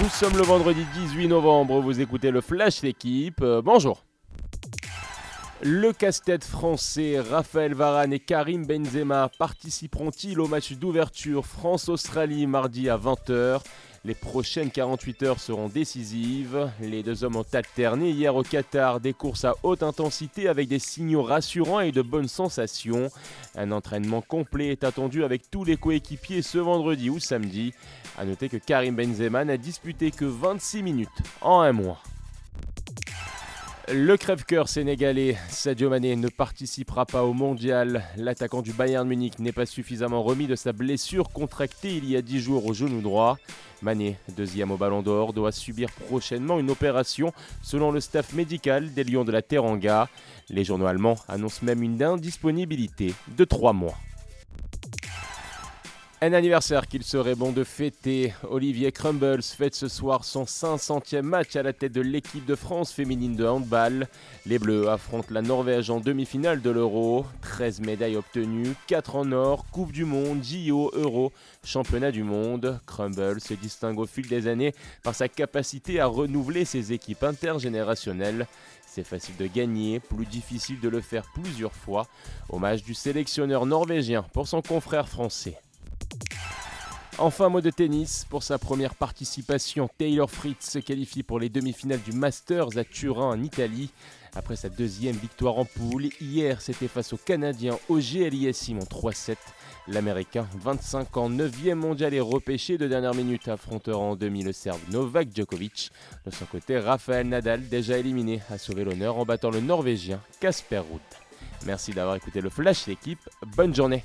Nous sommes le vendredi 18 novembre, vous écoutez le Flash L'équipe. Euh, bonjour. Le casse-tête français Raphaël Varane et Karim Benzema participeront-ils au match d'ouverture France-Australie mardi à 20h les prochaines 48 heures seront décisives. Les deux hommes ont alterné hier au Qatar des courses à haute intensité avec des signaux rassurants et de bonnes sensations. Un entraînement complet est attendu avec tous les coéquipiers ce vendredi ou samedi. A noter que Karim Benzema n'a disputé que 26 minutes en un mois. Le crève-cœur sénégalais Sadio Mané ne participera pas au mondial. L'attaquant du Bayern Munich n'est pas suffisamment remis de sa blessure contractée il y a 10 jours au genou droit. Mané, deuxième au Ballon d'Or, doit subir prochainement une opération selon le staff médical des Lions de la Teranga. Les journaux allemands annoncent même une indisponibilité de 3 mois. Un anniversaire qu'il serait bon de fêter. Olivier Crumbles fête ce soir son 500e match à la tête de l'équipe de France féminine de handball. Les Bleus affrontent la Norvège en demi-finale de l'Euro. 13 médailles obtenues, 4 en or, Coupe du Monde, JO, Euro, Championnat du Monde. Crumble se distingue au fil des années par sa capacité à renouveler ses équipes intergénérationnelles. C'est facile de gagner, plus difficile de le faire plusieurs fois. Hommage du sélectionneur norvégien pour son confrère français. Enfin, mot de tennis. Pour sa première participation, Taylor Fritz se qualifie pour les demi-finales du Masters à Turin en Italie. Après sa deuxième victoire en poule, hier c'était face au Canadien OG Aliassim en 3-7. L'Américain, 25 ans, 9e mondial et repêché de dernière minute, affrontera en demi le Serbe Novak Djokovic. De son côté, Rafael Nadal, déjà éliminé, a sauvé l'honneur en battant le Norvégien Casper Ruud. Merci d'avoir écouté le Flash l'équipe. Bonne journée